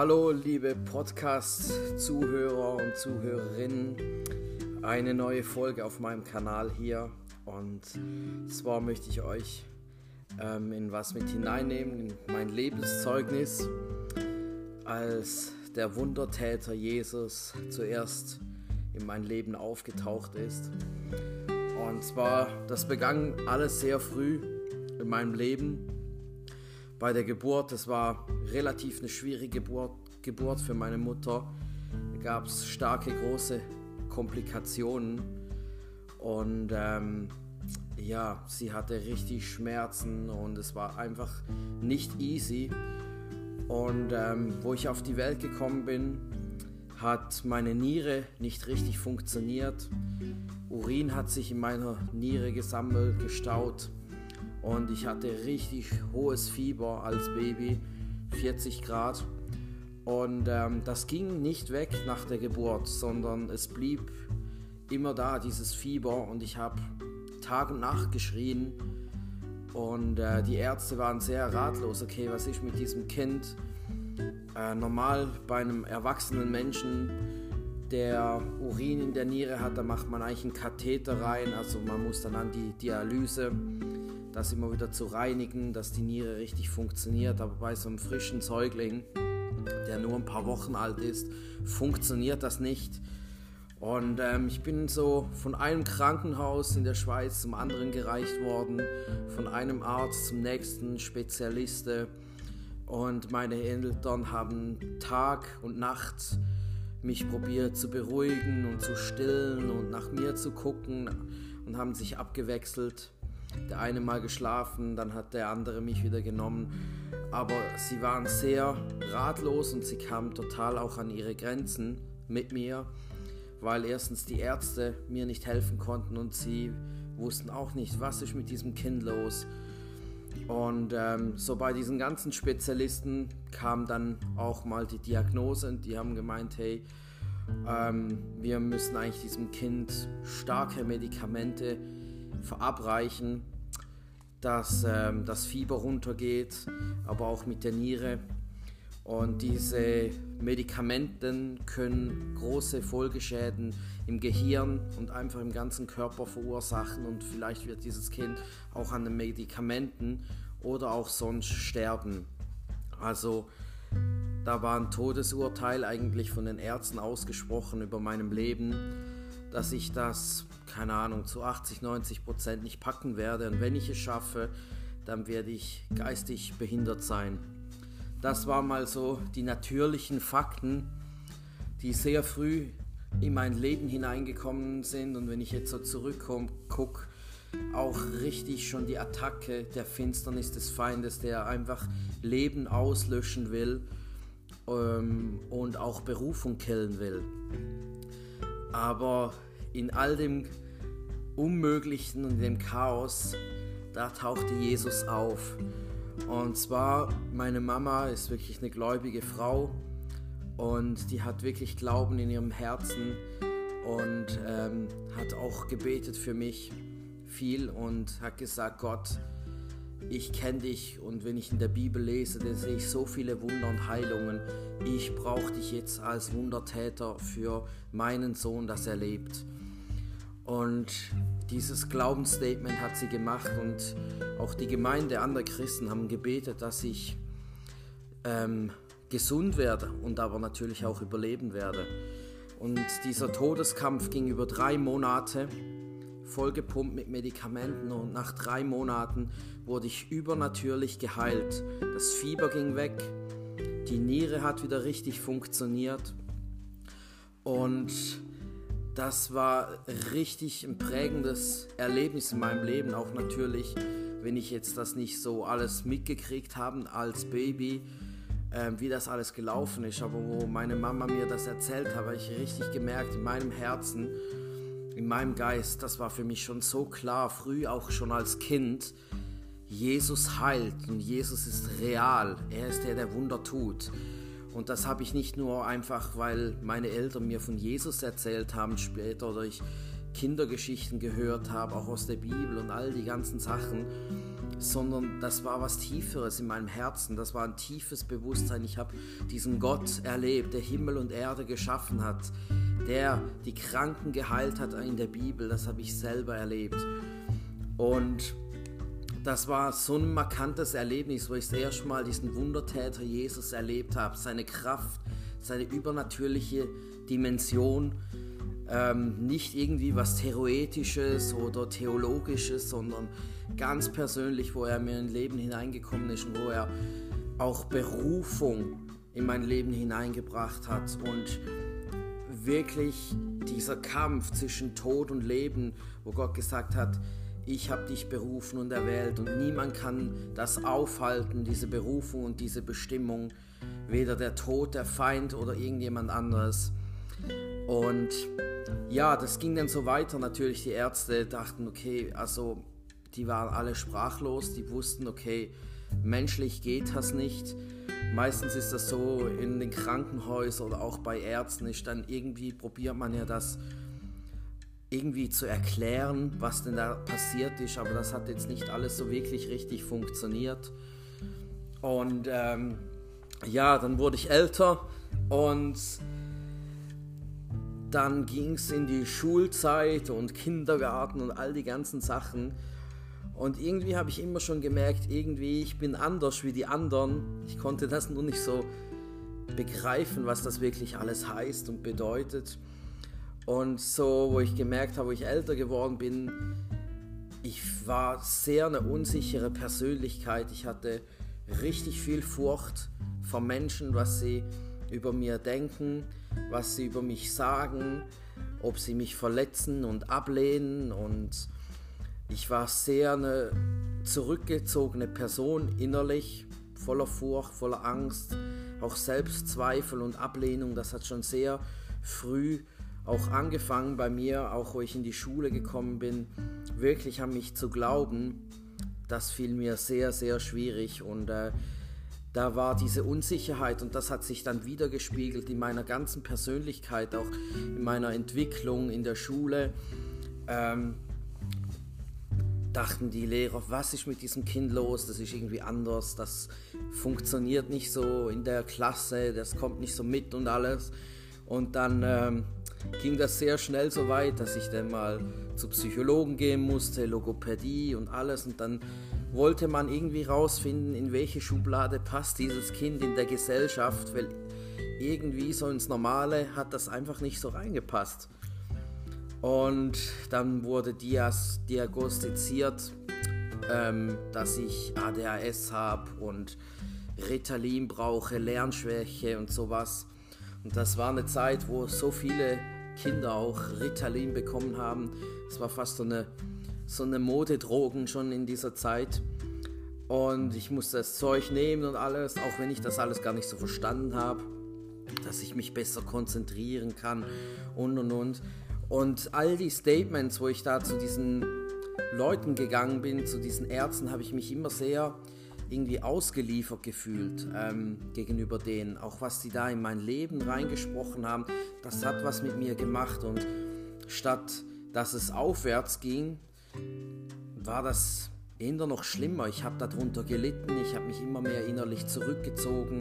Hallo, liebe Podcast-Zuhörer und Zuhörerinnen. Eine neue Folge auf meinem Kanal hier. Und zwar möchte ich euch ähm, in was mit hineinnehmen, in mein Lebenszeugnis, als der Wundertäter Jesus zuerst in mein Leben aufgetaucht ist. Und zwar, das begann alles sehr früh in meinem Leben. Bei der Geburt, das war relativ eine schwierige Geburt, Geburt für meine Mutter. Da gab es starke, große Komplikationen. Und ähm, ja, sie hatte richtig Schmerzen und es war einfach nicht easy. Und ähm, wo ich auf die Welt gekommen bin, hat meine Niere nicht richtig funktioniert. Urin hat sich in meiner Niere gesammelt, gestaut und ich hatte richtig hohes Fieber als Baby, 40 Grad. Und ähm, das ging nicht weg nach der Geburt, sondern es blieb immer da, dieses Fieber. Und ich habe Tag und Nacht geschrien. Und äh, die Ärzte waren sehr ratlos. Okay, was ist mit diesem Kind? Äh, normal bei einem erwachsenen Menschen, der Urin in der Niere hat, da macht man eigentlich einen Katheter rein. Also man muss dann an die Dialyse das immer wieder zu reinigen, dass die Niere richtig funktioniert. Aber bei so einem frischen Säugling, der nur ein paar Wochen alt ist, funktioniert das nicht. Und ähm, ich bin so von einem Krankenhaus in der Schweiz zum anderen gereicht worden, von einem Arzt zum nächsten Spezialiste. Und meine Eltern haben Tag und Nacht mich probiert zu beruhigen und zu stillen und nach mir zu gucken und haben sich abgewechselt der eine mal geschlafen, dann hat der andere mich wieder genommen. Aber sie waren sehr ratlos und sie kamen total auch an ihre Grenzen mit mir, weil erstens die Ärzte mir nicht helfen konnten und sie wussten auch nicht, was ist mit diesem Kind los. Und ähm, so bei diesen ganzen Spezialisten kam dann auch mal die Diagnose und die haben gemeint, hey, ähm, wir müssen eigentlich diesem Kind starke Medikamente verabreichen, dass ähm, das Fieber runtergeht, aber auch mit der Niere. Und diese Medikamenten können große Folgeschäden im Gehirn und einfach im ganzen Körper verursachen und vielleicht wird dieses Kind auch an den Medikamenten oder auch sonst sterben. Also da war ein Todesurteil eigentlich von den Ärzten ausgesprochen über meinem Leben dass ich das, keine Ahnung, zu 80, 90 Prozent nicht packen werde. Und wenn ich es schaffe, dann werde ich geistig behindert sein. Das waren mal so die natürlichen Fakten, die sehr früh in mein Leben hineingekommen sind. Und wenn ich jetzt so zurückkomme, gucke, auch richtig schon die Attacke der Finsternis des Feindes, der einfach Leben auslöschen will ähm, und auch Berufung killen will. Aber in all dem Unmöglichen und dem Chaos, da tauchte Jesus auf. Und zwar, meine Mama ist wirklich eine gläubige Frau und die hat wirklich Glauben in ihrem Herzen und ähm, hat auch gebetet für mich viel und hat gesagt, Gott, ich kenne dich und wenn ich in der Bibel lese, dann sehe ich so viele Wunder und Heilungen. Ich brauche dich jetzt als Wundertäter für meinen Sohn, dass er lebt. Und dieses Glaubensstatement hat sie gemacht und auch die Gemeinde, andere Christen haben gebetet, dass ich ähm, gesund werde und aber natürlich auch überleben werde. Und dieser Todeskampf ging über drei Monate vollgepumpt mit Medikamenten und nach drei Monaten wurde ich übernatürlich geheilt. Das Fieber ging weg, die Niere hat wieder richtig funktioniert und das war richtig ein prägendes Erlebnis in meinem Leben, auch natürlich, wenn ich jetzt das nicht so alles mitgekriegt habe als Baby, äh, wie das alles gelaufen ist, aber wo meine Mama mir das erzählt hat, habe ich richtig gemerkt in meinem Herzen, in meinem Geist, das war für mich schon so klar, früh auch schon als Kind, Jesus heilt und Jesus ist real. Er ist der, der Wunder tut. Und das habe ich nicht nur einfach, weil meine Eltern mir von Jesus erzählt haben später oder ich Kindergeschichten gehört habe, auch aus der Bibel und all die ganzen Sachen, sondern das war was Tieferes in meinem Herzen. Das war ein tiefes Bewusstsein. Ich habe diesen Gott erlebt, der Himmel und Erde geschaffen hat, der die Kranken geheilt hat in der Bibel. Das habe ich selber erlebt. Und das war so ein markantes Erlebnis, wo ich das erste Mal diesen Wundertäter Jesus erlebt habe. Seine Kraft, seine übernatürliche Dimension. Ähm, nicht irgendwie was Theoretisches oder Theologisches, sondern ganz persönlich, wo er mir in mein Leben hineingekommen ist und wo er auch Berufung in mein Leben hineingebracht hat. Und wirklich dieser Kampf zwischen Tod und Leben, wo Gott gesagt hat, ich habe dich berufen und erwählt und niemand kann das aufhalten, diese Berufung und diese Bestimmung, weder der Tod, der Feind oder irgendjemand anderes. Und ja, das ging dann so weiter. Natürlich, die Ärzte dachten, okay, also die waren alle sprachlos, die wussten, okay, menschlich geht das nicht. Meistens ist das so in den Krankenhäusern oder auch bei Ärzten, ist dann irgendwie probiert man ja das irgendwie zu erklären, was denn da passiert ist, aber das hat jetzt nicht alles so wirklich richtig funktioniert. Und ähm, ja, dann wurde ich älter und dann ging es in die Schulzeit und Kindergarten und all die ganzen Sachen. Und irgendwie habe ich immer schon gemerkt, irgendwie ich bin anders wie die anderen. Ich konnte das nur nicht so begreifen, was das wirklich alles heißt und bedeutet. Und so, wo ich gemerkt habe, wo ich älter geworden bin, ich war sehr eine unsichere Persönlichkeit. Ich hatte richtig viel Furcht vor Menschen, was sie über mir denken, was sie über mich sagen, ob sie mich verletzen und ablehnen. Und ich war sehr eine zurückgezogene Person innerlich, voller Furcht, voller Angst, auch Selbstzweifel und Ablehnung. Das hat schon sehr früh auch angefangen bei mir, auch wo ich in die Schule gekommen bin, wirklich an mich zu glauben, das fiel mir sehr, sehr schwierig und äh, da war diese Unsicherheit und das hat sich dann wieder gespiegelt in meiner ganzen Persönlichkeit, auch in meiner Entwicklung in der Schule. Ähm, dachten die Lehrer, was ist mit diesem Kind los? Das ist irgendwie anders, das funktioniert nicht so in der Klasse, das kommt nicht so mit und alles. Und dann ähm, ging das sehr schnell so weit, dass ich dann mal zu Psychologen gehen musste, Logopädie und alles. Und dann wollte man irgendwie rausfinden, in welche Schublade passt dieses Kind in der Gesellschaft, weil irgendwie so ins Normale hat das einfach nicht so reingepasst. Und dann wurde Dias diagnostiziert, ähm, dass ich ADHS habe und Ritalin brauche, Lernschwäche und sowas. Und das war eine Zeit, wo so viele Kinder auch Ritalin bekommen haben. Es war fast so eine, so eine Modedrogen schon in dieser Zeit. Und ich musste das Zeug nehmen und alles, auch wenn ich das alles gar nicht so verstanden habe, dass ich mich besser konzentrieren kann und und und. Und all die Statements, wo ich da zu diesen Leuten gegangen bin, zu diesen Ärzten, habe ich mich immer sehr irgendwie ausgeliefert gefühlt ähm, gegenüber denen. Auch was die da in mein Leben reingesprochen haben, das hat was mit mir gemacht. Und statt dass es aufwärts ging, war das eher noch schlimmer. Ich habe darunter gelitten, ich habe mich immer mehr innerlich zurückgezogen.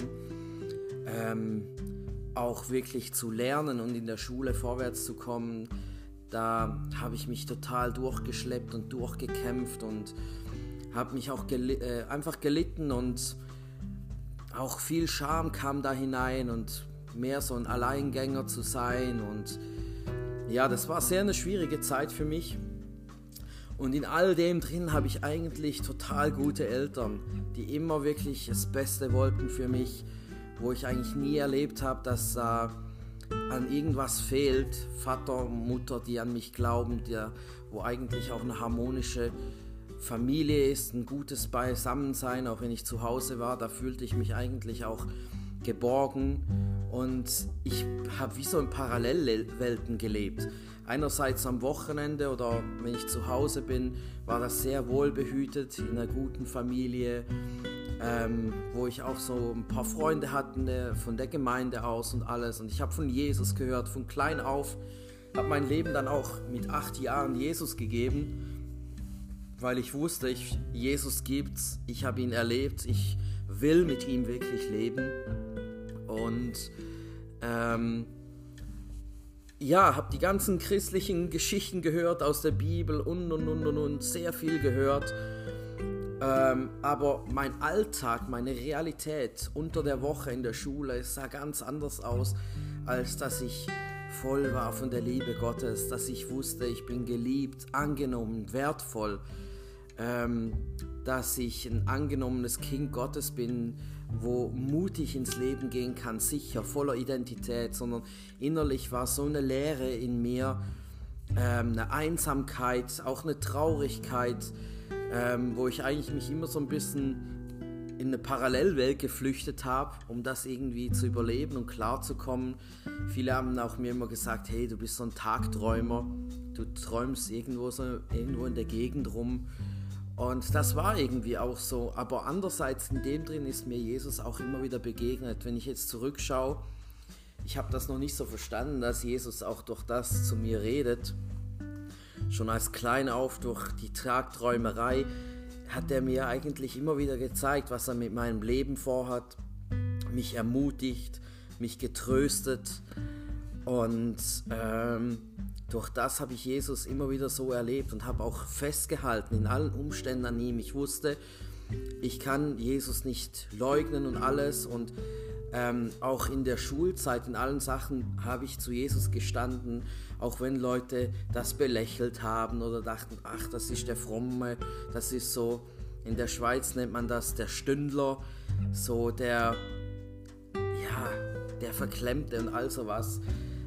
Ähm, auch wirklich zu lernen und in der Schule vorwärts zu kommen, da habe ich mich total durchgeschleppt und durchgekämpft und habe mich auch gel äh, einfach gelitten und auch viel Scham kam da hinein und mehr so ein Alleingänger zu sein und ja, das war sehr eine schwierige Zeit für mich. Und in all dem drin habe ich eigentlich total gute Eltern, die immer wirklich das Beste wollten für mich, wo ich eigentlich nie erlebt habe, dass äh, an irgendwas fehlt. Vater, Mutter, die an mich glauben, der, wo eigentlich auch eine harmonische Familie ist, ein gutes Beisammensein, auch wenn ich zu Hause war, da fühlte ich mich eigentlich auch geborgen und ich habe wie so in Parallelwelten gelebt. Einerseits am Wochenende oder wenn ich zu Hause bin, war das sehr wohlbehütet in einer guten Familie, ähm, wo ich auch so ein paar Freunde hatte von der Gemeinde aus und alles. Und ich habe von Jesus gehört, von klein auf, habe mein Leben dann auch mit acht Jahren Jesus gegeben weil ich wusste, ich, Jesus gibt's, ich habe ihn erlebt, ich will mit ihm wirklich leben und ähm, ja, habe die ganzen christlichen Geschichten gehört aus der Bibel und und und und, und sehr viel gehört. Ähm, aber mein Alltag, meine Realität unter der Woche in der Schule sah ganz anders aus, als dass ich voll war von der Liebe Gottes, dass ich wusste, ich bin geliebt, angenommen, wertvoll, ähm, dass ich ein angenommenes Kind Gottes bin, wo mutig ins Leben gehen kann, sicher, voller Identität, sondern innerlich war so eine Leere in mir, ähm, eine Einsamkeit, auch eine Traurigkeit, ähm, wo ich eigentlich mich immer so ein bisschen in eine Parallelwelt geflüchtet habe, um das irgendwie zu überleben und klarzukommen. Viele haben auch mir immer gesagt, hey, du bist so ein Tagträumer, du träumst irgendwo, so, irgendwo in der Gegend rum. Und das war irgendwie auch so. Aber andererseits in dem drin ist mir Jesus auch immer wieder begegnet. Wenn ich jetzt zurückschaue, ich habe das noch nicht so verstanden, dass Jesus auch durch das zu mir redet. Schon als klein auf durch die Tagträumerei hat er mir eigentlich immer wieder gezeigt, was er mit meinem Leben vorhat, mich ermutigt, mich getröstet und ähm, durch das habe ich Jesus immer wieder so erlebt und habe auch festgehalten in allen Umständen an ihm. Ich wusste, ich kann Jesus nicht leugnen und alles und ähm, auch in der Schulzeit, in allen Sachen habe ich zu Jesus gestanden, auch wenn Leute das belächelt haben oder dachten, ach, das ist der Fromme, das ist so, in der Schweiz nennt man das der Stündler, so der, ja, der Verklemmte und all sowas.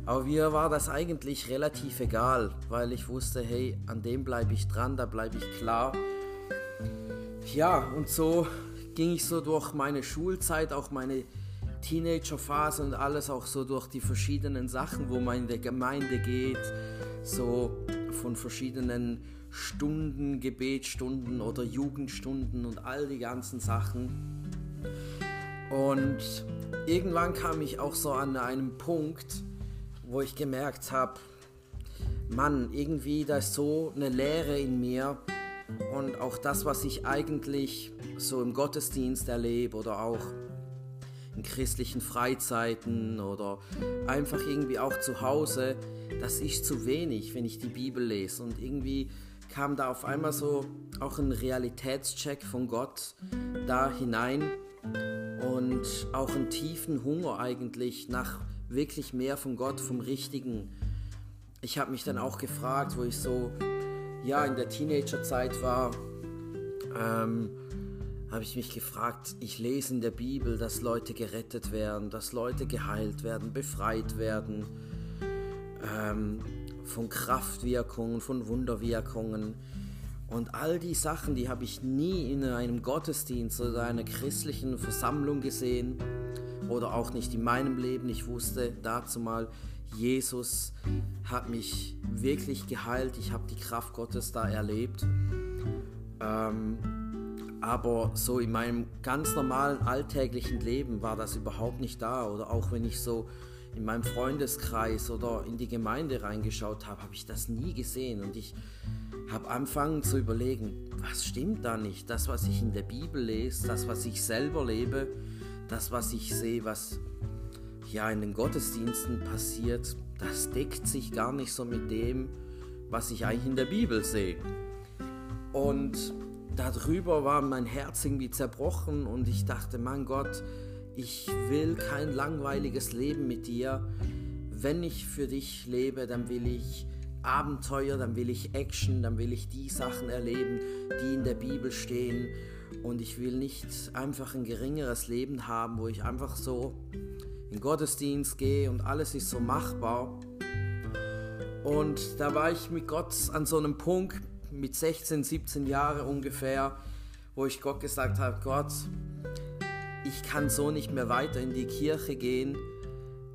Aber mir war das eigentlich relativ egal, weil ich wusste, hey, an dem bleibe ich dran, da bleibe ich klar. Ja, und so ging ich so durch meine Schulzeit, auch meine Teenagerphase und alles auch so durch die verschiedenen Sachen, wo man in der Gemeinde geht, so von verschiedenen Stunden, Gebetsstunden oder Jugendstunden und all die ganzen Sachen. Und irgendwann kam ich auch so an einem Punkt, wo ich gemerkt habe, Mann, irgendwie da ist so eine Leere in mir und auch das, was ich eigentlich so im Gottesdienst erlebe oder auch in christlichen Freizeiten oder einfach irgendwie auch zu Hause, das ist zu wenig, wenn ich die Bibel lese. Und irgendwie kam da auf einmal so auch ein Realitätscheck von Gott da hinein und auch einen tiefen Hunger eigentlich nach wirklich mehr von Gott, vom Richtigen. Ich habe mich dann auch gefragt, wo ich so ja in der Teenagerzeit war, ähm, habe ich mich gefragt, ich lese in der Bibel, dass Leute gerettet werden, dass Leute geheilt werden, befreit werden ähm, von Kraftwirkungen, von Wunderwirkungen. Und all die Sachen, die habe ich nie in einem Gottesdienst oder einer christlichen Versammlung gesehen oder auch nicht in meinem Leben. Ich wusste dazu mal, Jesus hat mich wirklich geheilt. Ich habe die Kraft Gottes da erlebt. Ähm, aber so in meinem ganz normalen alltäglichen Leben war das überhaupt nicht da. Oder auch wenn ich so in meinem Freundeskreis oder in die Gemeinde reingeschaut habe, habe ich das nie gesehen. Und ich habe angefangen zu überlegen, was stimmt da nicht? Das, was ich in der Bibel lese, das, was ich selber lebe, das, was ich sehe, was ja in den Gottesdiensten passiert, das deckt sich gar nicht so mit dem, was ich eigentlich in der Bibel sehe. Und darüber war mein Herz irgendwie zerbrochen und ich dachte, mein Gott, ich will kein langweiliges Leben mit dir. Wenn ich für dich lebe, dann will ich Abenteuer, dann will ich Action, dann will ich die Sachen erleben, die in der Bibel stehen. Und ich will nicht einfach ein geringeres Leben haben, wo ich einfach so in Gottesdienst gehe und alles ist so machbar. Und da war ich mit Gott an so einem Punkt, mit 16, 17 Jahren ungefähr, wo ich Gott gesagt habe, Gott, ich kann so nicht mehr weiter in die Kirche gehen.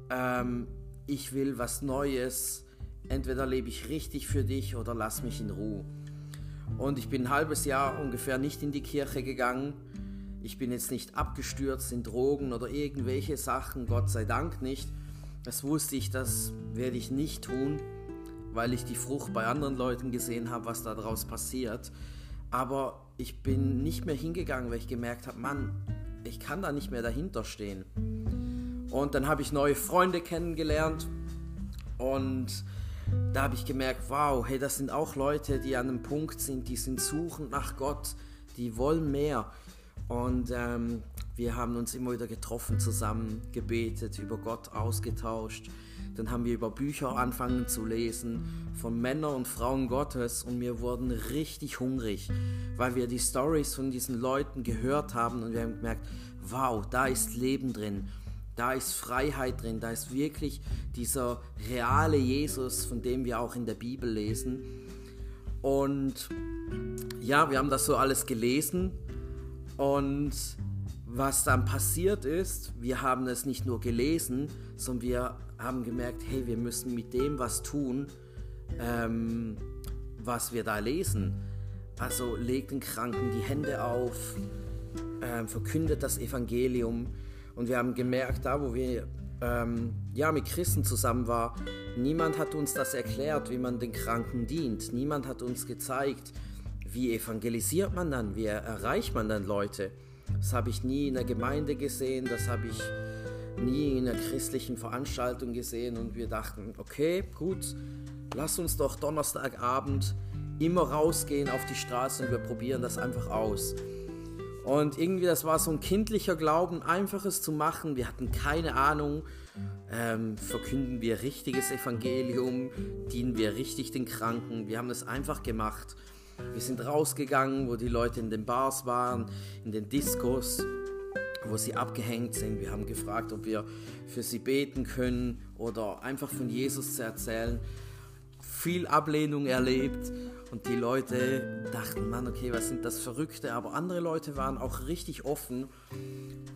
Ähm, ich will was Neues. Entweder lebe ich richtig für dich oder lass mich in Ruhe. Und ich bin ein halbes Jahr ungefähr nicht in die Kirche gegangen. Ich bin jetzt nicht abgestürzt in Drogen oder irgendwelche Sachen, Gott sei Dank nicht. Das wusste ich, das werde ich nicht tun weil ich die Frucht bei anderen Leuten gesehen habe, was daraus passiert. aber ich bin nicht mehr hingegangen, weil ich gemerkt habe, Mann, ich kann da nicht mehr dahinter stehen. Und dann habe ich neue Freunde kennengelernt und da habe ich gemerkt, wow, hey, das sind auch Leute, die an einem Punkt sind, die sind suchend nach Gott, die wollen mehr. Und ähm, wir haben uns immer wieder getroffen, zusammen gebetet, über Gott ausgetauscht. Dann haben wir über Bücher angefangen zu lesen von Männern und Frauen Gottes und wir wurden richtig hungrig, weil wir die Stories von diesen Leuten gehört haben und wir haben gemerkt, wow, da ist Leben drin. Da ist Freiheit drin, da ist wirklich dieser reale Jesus, von dem wir auch in der Bibel lesen. Und ja, wir haben das so alles gelesen und was dann passiert ist, wir haben es nicht nur gelesen, sondern wir haben gemerkt, hey, wir müssen mit dem was tun, ähm, was wir da lesen. Also legt den Kranken die Hände auf, ähm, verkündet das Evangelium. Und wir haben gemerkt, da wo wir ähm, ja, mit Christen zusammen waren, niemand hat uns das erklärt, wie man den Kranken dient. Niemand hat uns gezeigt, wie evangelisiert man dann, wie erreicht man dann Leute. Das habe ich nie in der Gemeinde gesehen, das habe ich nie in einer christlichen Veranstaltung gesehen und wir dachten, okay, gut, lass uns doch Donnerstagabend immer rausgehen auf die Straße und wir probieren das einfach aus. Und irgendwie, das war so ein kindlicher Glauben, einfaches zu machen. Wir hatten keine Ahnung, ähm, verkünden wir richtiges Evangelium, dienen wir richtig den Kranken. Wir haben es einfach gemacht. Wir sind rausgegangen, wo die Leute in den Bars waren, in den Diskos wo sie abgehängt sind. Wir haben gefragt, ob wir für sie beten können oder einfach von Jesus zu erzählen. Viel Ablehnung erlebt und die Leute dachten, Mann, okay, was sind das Verrückte? Aber andere Leute waren auch richtig offen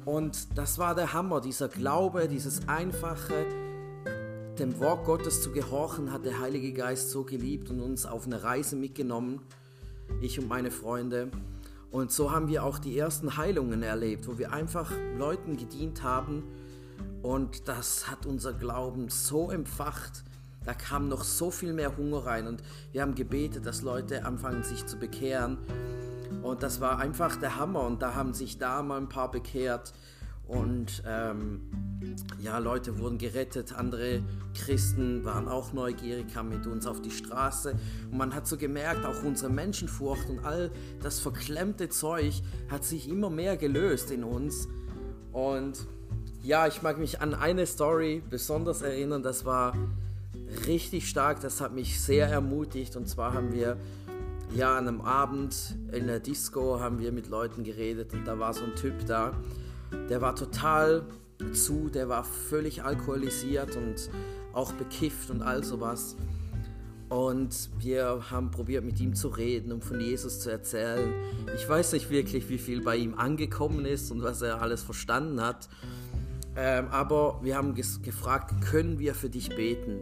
und das war der Hammer, dieser Glaube, dieses einfache, dem Wort Gottes zu gehorchen, hat der Heilige Geist so geliebt und uns auf eine Reise mitgenommen, ich und meine Freunde. Und so haben wir auch die ersten Heilungen erlebt, wo wir einfach Leuten gedient haben. Und das hat unser Glauben so empfacht. Da kam noch so viel mehr Hunger rein. Und wir haben gebetet, dass Leute anfangen sich zu bekehren. Und das war einfach der Hammer. Und da haben sich da mal ein paar bekehrt. Und ähm, ja, Leute wurden gerettet, andere Christen waren auch neugierig, kamen mit uns auf die Straße. Und man hat so gemerkt, auch unsere Menschenfurcht und all das verklemmte Zeug hat sich immer mehr gelöst in uns. Und ja, ich mag mich an eine Story besonders erinnern, das war richtig stark, das hat mich sehr ermutigt. Und zwar haben wir ja an einem Abend in der Disco haben wir mit Leuten geredet und da war so ein Typ da, der war total zu, der war völlig alkoholisiert und auch bekifft und all sowas. Und wir haben probiert mit ihm zu reden und von Jesus zu erzählen. Ich weiß nicht wirklich, wie viel bei ihm angekommen ist und was er alles verstanden hat. Ähm, aber wir haben gefragt, können wir für dich beten?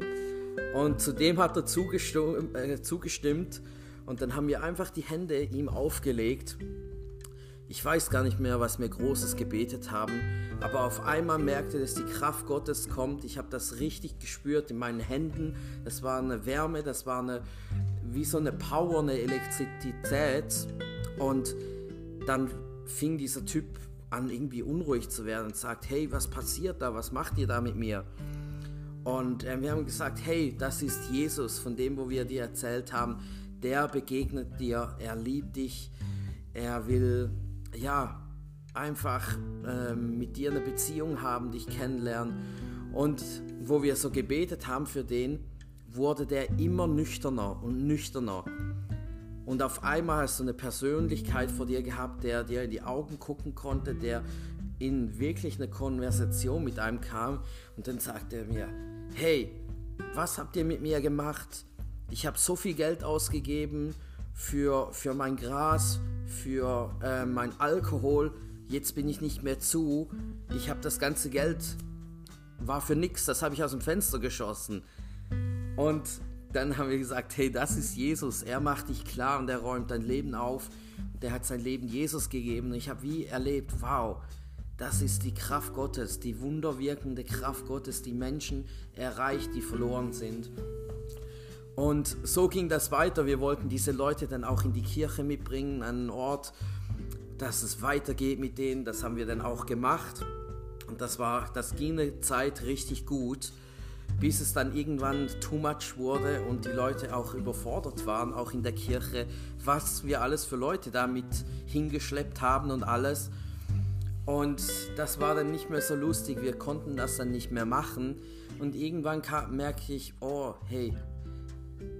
Und zudem hat er zugestimmt, äh, zugestimmt und dann haben wir einfach die Hände ihm aufgelegt ich weiß gar nicht mehr, was wir Großes gebetet haben, aber auf einmal merkte, dass die Kraft Gottes kommt. Ich habe das richtig gespürt in meinen Händen. Das war eine Wärme, das war eine, wie so eine Power, eine Elektrizität. Und dann fing dieser Typ an, irgendwie unruhig zu werden und sagt, hey, was passiert da? Was macht ihr da mit mir? Und äh, wir haben gesagt, hey, das ist Jesus, von dem, wo wir dir erzählt haben. Der begegnet dir, er liebt dich, er will ja, einfach ähm, mit dir eine Beziehung haben, dich kennenlernen. Und wo wir so gebetet haben für den, wurde der immer nüchterner und nüchterner. Und auf einmal hast du eine Persönlichkeit vor dir gehabt, der dir in die Augen gucken konnte, der in wirklich eine Konversation mit einem kam. Und dann sagte er mir, hey, was habt ihr mit mir gemacht? Ich habe so viel Geld ausgegeben für, für mein Gras, für äh, mein Alkohol. Jetzt bin ich nicht mehr zu. Ich habe das ganze Geld, war für nichts, das habe ich aus dem Fenster geschossen. Und dann haben wir gesagt, hey, das ist Jesus. Er macht dich klar und er räumt dein Leben auf. Der hat sein Leben Jesus gegeben. Und ich habe wie erlebt, wow, das ist die Kraft Gottes, die wunderwirkende Kraft Gottes, die Menschen erreicht, die verloren sind. Und so ging das weiter. Wir wollten diese Leute dann auch in die Kirche mitbringen, an einen Ort, dass es weitergeht mit denen. Das haben wir dann auch gemacht. Und das war, das ging eine Zeit richtig gut, bis es dann irgendwann too much wurde und die Leute auch überfordert waren, auch in der Kirche, was wir alles für Leute damit hingeschleppt haben und alles. Und das war dann nicht mehr so lustig, wir konnten das dann nicht mehr machen. Und irgendwann merke ich, oh, hey,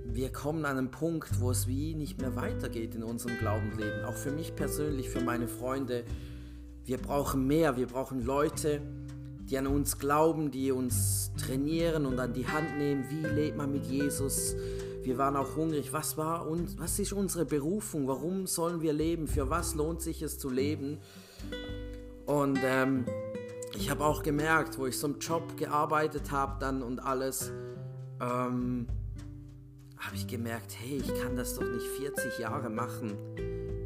wir kommen an einen Punkt, wo es wie nicht mehr weitergeht in unserem Glaubensleben. Auch für mich persönlich, für meine Freunde. Wir brauchen mehr, wir brauchen Leute, die an uns glauben, die uns trainieren und an die Hand nehmen, wie lebt man mit Jesus. Wir waren auch hungrig. Was war und was ist unsere Berufung? Warum sollen wir leben? Für was lohnt sich es zu leben? Und ähm, ich habe auch gemerkt, wo ich so im Job gearbeitet habe dann und alles, ähm, habe ich gemerkt, hey, ich kann das doch nicht 40 Jahre machen.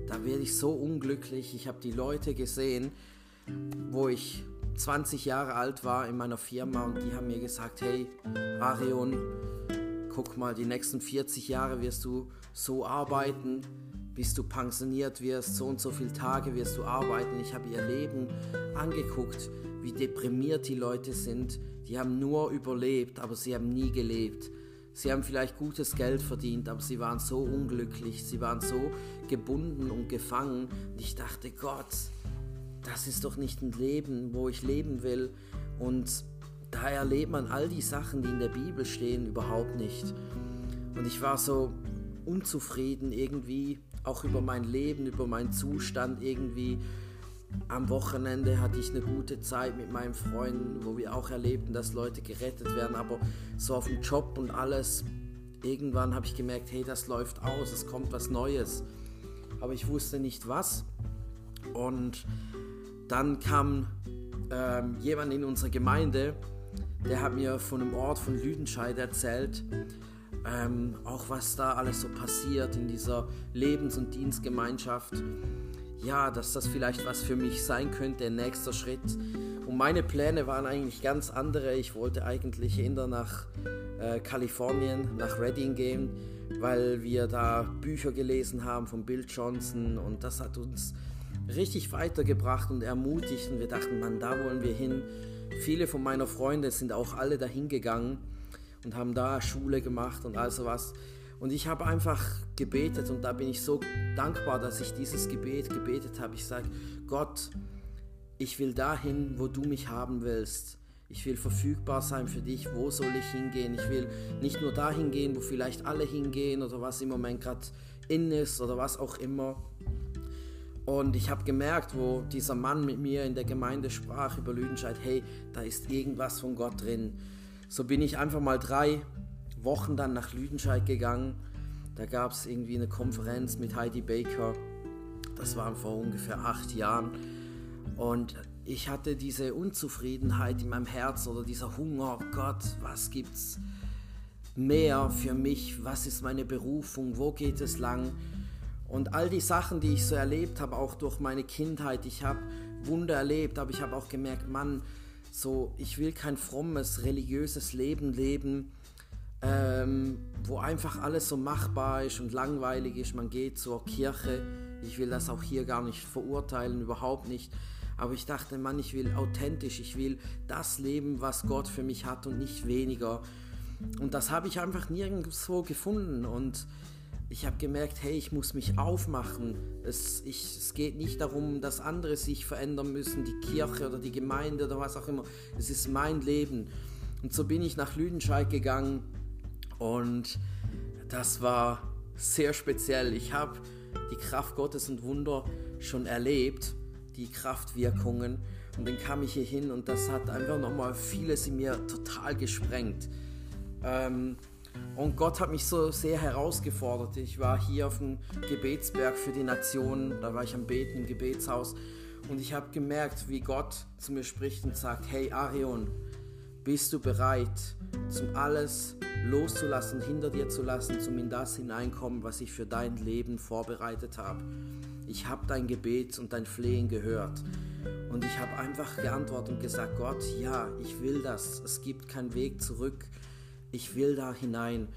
Da werde ich so unglücklich. Ich habe die Leute gesehen, wo ich 20 Jahre alt war in meiner Firma und die haben mir gesagt, hey, Arion, guck mal, die nächsten 40 Jahre wirst du so arbeiten, bis du pensioniert wirst, so und so viele Tage wirst du arbeiten. Ich habe ihr Leben angeguckt, wie deprimiert die Leute sind. Die haben nur überlebt, aber sie haben nie gelebt. Sie haben vielleicht gutes Geld verdient, aber sie waren so unglücklich, sie waren so gebunden und gefangen. Und ich dachte, Gott, das ist doch nicht ein Leben, wo ich leben will. Und da erlebt man all die Sachen, die in der Bibel stehen, überhaupt nicht. Und ich war so unzufrieden irgendwie, auch über mein Leben, über meinen Zustand irgendwie. Am Wochenende hatte ich eine gute Zeit mit meinen Freunden, wo wir auch erlebten, dass Leute gerettet werden, aber so auf dem Job und alles, irgendwann habe ich gemerkt, hey, das läuft aus, es kommt was Neues. Aber ich wusste nicht was. Und dann kam ähm, jemand in unsere Gemeinde, der hat mir von einem Ort von Lüdenscheid erzählt, ähm, auch was da alles so passiert in dieser Lebens- und Dienstgemeinschaft. Ja, dass das vielleicht was für mich sein könnte, ein nächster Schritt. Und meine Pläne waren eigentlich ganz andere. Ich wollte eigentlich eher nach äh, Kalifornien, nach Reading gehen, weil wir da Bücher gelesen haben von Bill Johnson und das hat uns richtig weitergebracht und ermutigt und wir dachten, man, da wollen wir hin. Viele von meiner Freunde sind auch alle dahin gegangen und haben da Schule gemacht und all sowas. Und ich habe einfach gebetet und da bin ich so dankbar, dass ich dieses Gebet gebetet habe. Ich sage, Gott, ich will dahin, wo du mich haben willst. Ich will verfügbar sein für dich. Wo soll ich hingehen? Ich will nicht nur dahin gehen, wo vielleicht alle hingehen oder was im Moment gerade in ist oder was auch immer. Und ich habe gemerkt, wo dieser Mann mit mir in der Gemeinde sprach über Lüdenscheid, hey, da ist irgendwas von Gott drin. So bin ich einfach mal drei Wochen dann nach Lüdenscheid gegangen. Da gab es irgendwie eine Konferenz mit Heidi Baker. Das war vor ungefähr acht Jahren. Und ich hatte diese Unzufriedenheit in meinem Herz oder dieser Hunger, oh Gott, was gibt's mehr für mich? Was ist meine Berufung? Wo geht es lang? Und all die Sachen, die ich so erlebt habe, auch durch meine Kindheit, ich habe Wunder erlebt, aber ich habe auch gemerkt, Mann, so, ich will kein frommes, religiöses Leben leben, ähm, wo einfach alles so machbar ist und langweilig ist. Man geht zur Kirche. Ich will das auch hier gar nicht verurteilen, überhaupt nicht. Aber ich dachte, Mann, ich will authentisch, ich will das leben, was Gott für mich hat und nicht weniger. Und das habe ich einfach nirgendwo gefunden. Und ich habe gemerkt, hey, ich muss mich aufmachen. Es, ich, es geht nicht darum, dass andere sich verändern müssen, die Kirche oder die Gemeinde oder was auch immer. Es ist mein Leben. Und so bin ich nach Lüdenscheid gegangen und das war sehr speziell. Ich habe die Kraft Gottes und Wunder schon erlebt, die Kraftwirkungen. Und dann kam ich hier hin und das hat einfach nochmal vieles in mir total gesprengt. Ähm, und Gott hat mich so sehr herausgefordert. Ich war hier auf dem Gebetsberg für die Nationen, da war ich am Beten im Gebetshaus und ich habe gemerkt, wie Gott zu mir spricht und sagt, hey Arion, bist du bereit, zum alles loszulassen, hinter dir zu lassen, zum in das hineinkommen, was ich für dein Leben vorbereitet habe? Ich habe dein Gebet und dein Flehen gehört. Und ich habe einfach geantwortet und gesagt, Gott, ja, ich will das. Es gibt keinen Weg zurück ich will da hinein.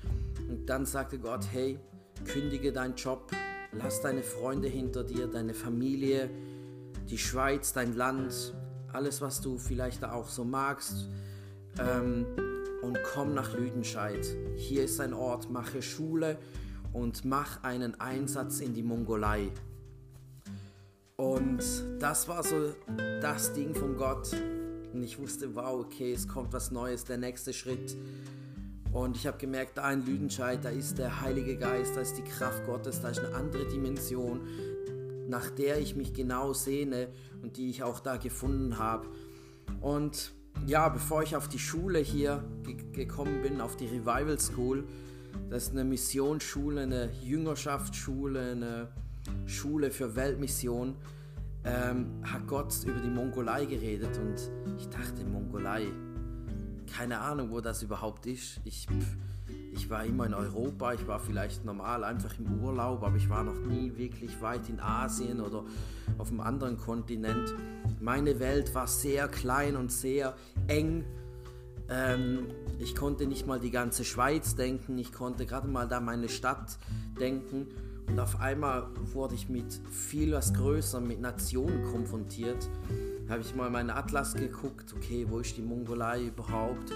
Und dann sagte Gott, hey, kündige deinen Job, lass deine Freunde hinter dir, deine Familie, die Schweiz, dein Land, alles, was du vielleicht da auch so magst. Ähm, und komm nach Lüdenscheid. Hier ist ein Ort, mache Schule und mach einen Einsatz in die Mongolei. Und das war so das Ding von Gott. Und ich wusste, wow, okay, es kommt was Neues, der nächste Schritt. Und ich habe gemerkt, da in Lüdenscheid, da ist der Heilige Geist, da ist die Kraft Gottes, da ist eine andere Dimension, nach der ich mich genau sehne und die ich auch da gefunden habe. Und ja, bevor ich auf die Schule hier ge gekommen bin, auf die Revival School, das ist eine Missionsschule, eine Jüngerschaftsschule, eine Schule für Weltmission, ähm, hat Gott über die Mongolei geredet und ich dachte, Mongolei, keine Ahnung, wo das überhaupt ist. Ich, ich war immer in Europa, ich war vielleicht normal einfach im Urlaub, aber ich war noch nie wirklich weit in Asien oder auf einem anderen Kontinent. Meine Welt war sehr klein und sehr eng. Ähm, ich konnte nicht mal die ganze Schweiz denken, ich konnte gerade mal da meine Stadt denken. Und auf einmal wurde ich mit viel was Größerem, mit Nationen konfrontiert. Habe ich mal meinen Atlas geguckt, okay, wo ist die Mongolei überhaupt?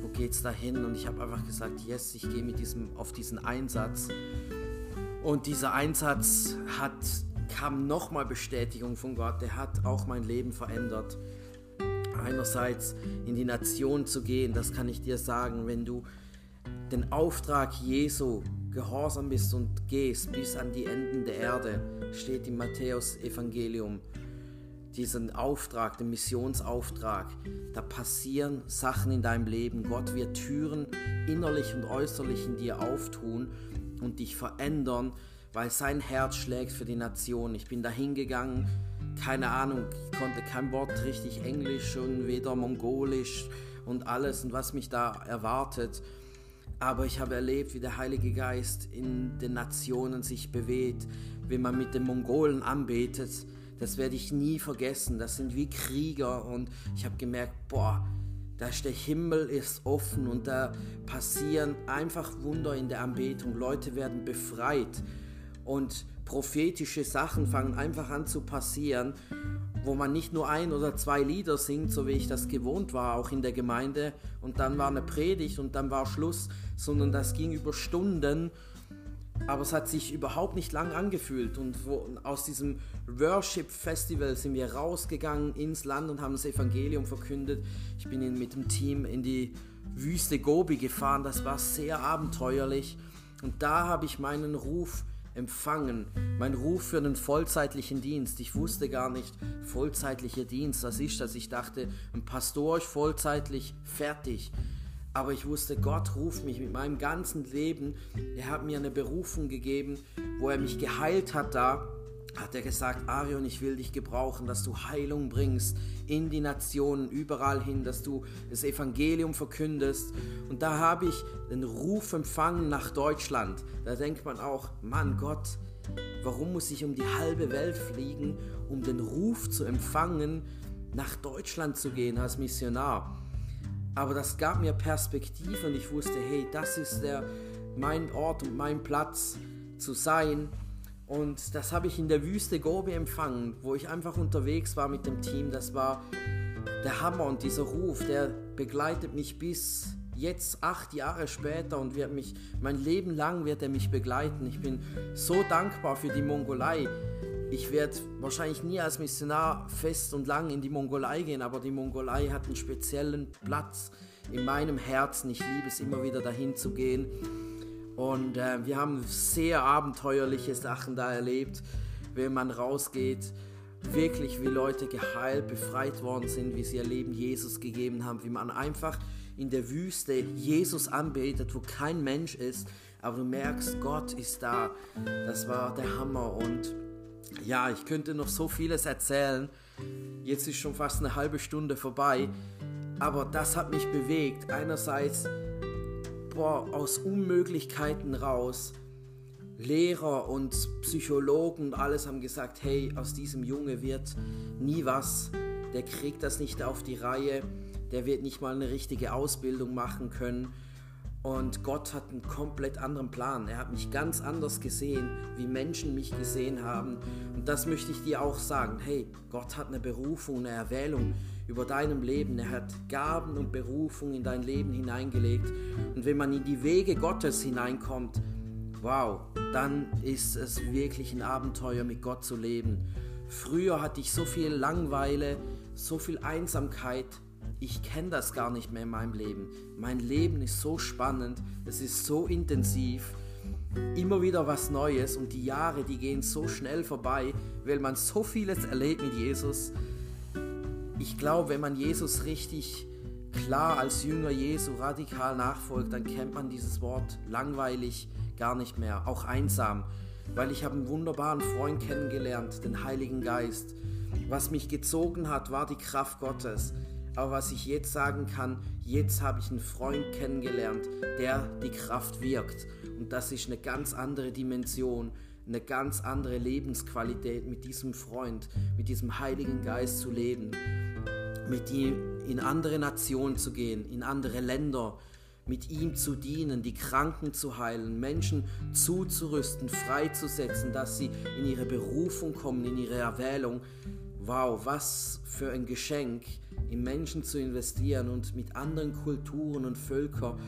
Wo geht's da hin? Und ich habe einfach gesagt, yes, ich gehe mit diesem auf diesen Einsatz. Und dieser Einsatz hat kam nochmal Bestätigung von Gott. Der hat auch mein Leben verändert. Einerseits in die Nation zu gehen, das kann ich dir sagen, wenn du den Auftrag Jesu gehorsam bist und gehst bis an die Enden der Erde, steht im Matthäus Evangelium diesen Auftrag, den Missionsauftrag. Da passieren Sachen in deinem Leben. Gott wird Türen innerlich und äußerlich in dir auftun und dich verändern, weil sein Herz schlägt für die Nation. Ich bin da hingegangen, keine Ahnung, konnte kein Wort richtig Englisch und weder Mongolisch und alles und was mich da erwartet. Aber ich habe erlebt, wie der Heilige Geist in den Nationen sich bewegt, wie man mit den Mongolen anbetet. Das werde ich nie vergessen. Das sind wie Krieger und ich habe gemerkt, boah, da der Himmel ist offen und da passieren einfach Wunder in der Anbetung. Leute werden befreit und prophetische Sachen fangen einfach an zu passieren wo man nicht nur ein oder zwei Lieder singt, so wie ich das gewohnt war, auch in der Gemeinde, und dann war eine Predigt und dann war Schluss, sondern das ging über Stunden, aber es hat sich überhaupt nicht lang angefühlt. Und wo, aus diesem Worship Festival sind wir rausgegangen ins Land und haben das Evangelium verkündet. Ich bin in, mit dem Team in die Wüste Gobi gefahren, das war sehr abenteuerlich. Und da habe ich meinen Ruf empfangen, mein Ruf für einen vollzeitlichen Dienst. Ich wusste gar nicht, vollzeitlicher Dienst, das ist das. Ich dachte, ein Pastor ist vollzeitlich fertig. Aber ich wusste, Gott ruft mich mit meinem ganzen Leben. Er hat mir eine Berufung gegeben, wo er mich geheilt hat da hat er gesagt, Arion, ich will dich gebrauchen, dass du Heilung bringst in die Nationen, überall hin, dass du das Evangelium verkündest. Und da habe ich den Ruf empfangen nach Deutschland. Da denkt man auch, Mann Gott, warum muss ich um die halbe Welt fliegen, um den Ruf zu empfangen, nach Deutschland zu gehen als Missionar? Aber das gab mir Perspektive und ich wusste, hey, das ist der, mein Ort und mein Platz zu sein und das habe ich in der Wüste Gobi empfangen, wo ich einfach unterwegs war mit dem Team. Das war der Hammer und dieser Ruf, der begleitet mich bis jetzt acht Jahre später und wird mich mein Leben lang wird er mich begleiten. Ich bin so dankbar für die Mongolei. Ich werde wahrscheinlich nie als Missionar fest und lang in die Mongolei gehen, aber die Mongolei hat einen speziellen Platz in meinem Herzen. Ich liebe es immer wieder dahin zu gehen und äh, wir haben sehr abenteuerliche Sachen da erlebt, wenn man rausgeht. Wirklich, wie Leute geheilt, befreit worden sind, wie sie ihr Leben Jesus gegeben haben, wie man einfach in der Wüste Jesus anbetet, wo kein Mensch ist, aber du merkst, Gott ist da. Das war der Hammer. Und ja, ich könnte noch so vieles erzählen. Jetzt ist schon fast eine halbe Stunde vorbei. Aber das hat mich bewegt. Einerseits boah, aus Unmöglichkeiten raus. Lehrer und Psychologen und alles haben gesagt, hey, aus diesem Junge wird nie was, der kriegt das nicht auf die Reihe, der wird nicht mal eine richtige Ausbildung machen können. Und Gott hat einen komplett anderen Plan. Er hat mich ganz anders gesehen, wie Menschen mich gesehen haben. Und das möchte ich dir auch sagen. Hey, Gott hat eine Berufung, eine Erwählung über deinem Leben. Er hat Gaben und Berufung in dein Leben hineingelegt. Und wenn man in die Wege Gottes hineinkommt, wow, dann ist es wirklich ein Abenteuer, mit Gott zu leben. Früher hatte ich so viel Langweile, so viel Einsamkeit, ich kenne das gar nicht mehr in meinem Leben. Mein Leben ist so spannend, es ist so intensiv, immer wieder was Neues und die Jahre, die gehen so schnell vorbei, weil man so vieles erlebt mit Jesus. Ich glaube, wenn man Jesus richtig klar als Jünger Jesu radikal nachfolgt, dann kennt man dieses Wort langweilig gar nicht mehr, auch einsam, weil ich habe einen wunderbaren Freund kennengelernt, den Heiligen Geist. Was mich gezogen hat, war die Kraft Gottes. Aber was ich jetzt sagen kann, jetzt habe ich einen Freund kennengelernt, der die Kraft wirkt. Und das ist eine ganz andere Dimension, eine ganz andere Lebensqualität mit diesem Freund, mit diesem Heiligen Geist zu leben, mit ihm in andere Nationen zu gehen, in andere Länder, mit ihm zu dienen, die Kranken zu heilen, Menschen zuzurüsten, freizusetzen, dass sie in ihre Berufung kommen, in ihre Erwählung. Wow, was für ein Geschenk in Menschen zu investieren und mit anderen Kulturen und Völkern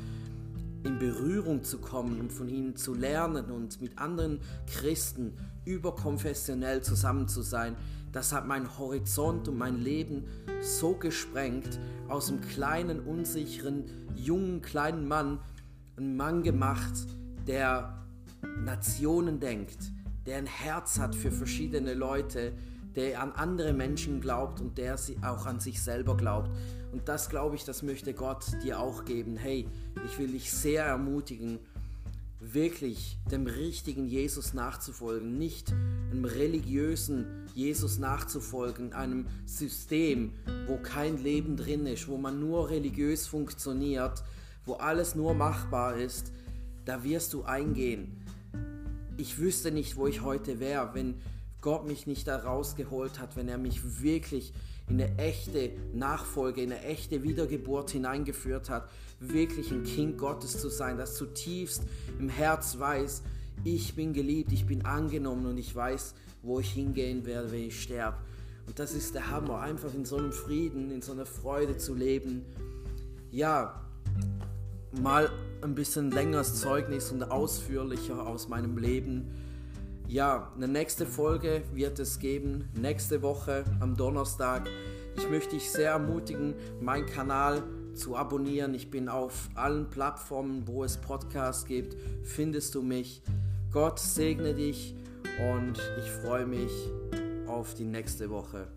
in Berührung zu kommen und von ihnen zu lernen und mit anderen Christen überkonfessionell zusammen zu sein, das hat meinen Horizont und mein Leben so gesprengt, aus einem kleinen, unsicheren, jungen, kleinen Mann, einen Mann gemacht, der Nationen denkt, der ein Herz hat für verschiedene Leute, der an andere Menschen glaubt und der auch an sich selber glaubt. Und das glaube ich, das möchte Gott dir auch geben. Hey, ich will dich sehr ermutigen, wirklich dem richtigen Jesus nachzufolgen, nicht einem religiösen Jesus nachzufolgen, einem System, wo kein Leben drin ist, wo man nur religiös funktioniert, wo alles nur machbar ist, da wirst du eingehen. Ich wüsste nicht, wo ich heute wäre, wenn Gott mich nicht da rausgeholt hat, wenn er mich wirklich in eine echte Nachfolge, in eine echte Wiedergeburt hineingeführt hat, wirklich ein Kind Gottes zu sein, das zutiefst im Herz weiß, ich bin geliebt, ich bin angenommen und ich weiß, wo ich hingehen werde, wenn ich sterbe. Und das ist der Hammer, einfach in so einem Frieden, in so einer Freude zu leben. Ja, mal ein bisschen längeres Zeugnis und ausführlicher aus meinem Leben ja, eine nächste Folge wird es geben, nächste Woche am Donnerstag. Ich möchte dich sehr ermutigen, meinen Kanal zu abonnieren. Ich bin auf allen Plattformen, wo es Podcasts gibt, findest du mich. Gott segne dich und ich freue mich auf die nächste Woche.